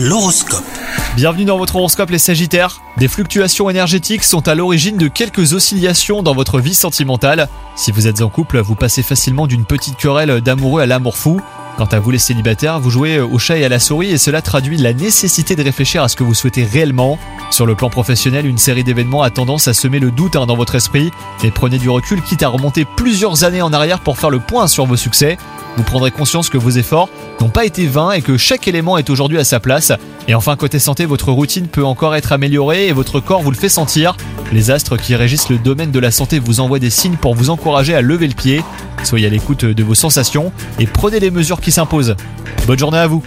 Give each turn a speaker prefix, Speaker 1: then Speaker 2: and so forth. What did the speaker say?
Speaker 1: L'horoscope.
Speaker 2: Bienvenue dans votre horoscope les Sagittaires. Des fluctuations énergétiques sont à l'origine de quelques oscillations dans votre vie sentimentale. Si vous êtes en couple, vous passez facilement d'une petite querelle d'amoureux à l'amour fou. Quant à vous les célibataires, vous jouez au chat et à la souris et cela traduit la nécessité de réfléchir à ce que vous souhaitez réellement. Sur le plan professionnel, une série d'événements a tendance à semer le doute hein, dans votre esprit. Et prenez du recul quitte à remonter plusieurs années en arrière pour faire le point sur vos succès. Vous prendrez conscience que vos efforts n'ont pas été vains et que chaque élément est aujourd'hui à sa place. Et enfin, côté santé, votre routine peut encore être améliorée et votre corps vous le fait sentir. Les astres qui régissent le domaine de la santé vous envoient des signes pour vous encourager à lever le pied. Soyez à l'écoute de vos sensations et prenez les mesures qui s'imposent. Bonne journée à vous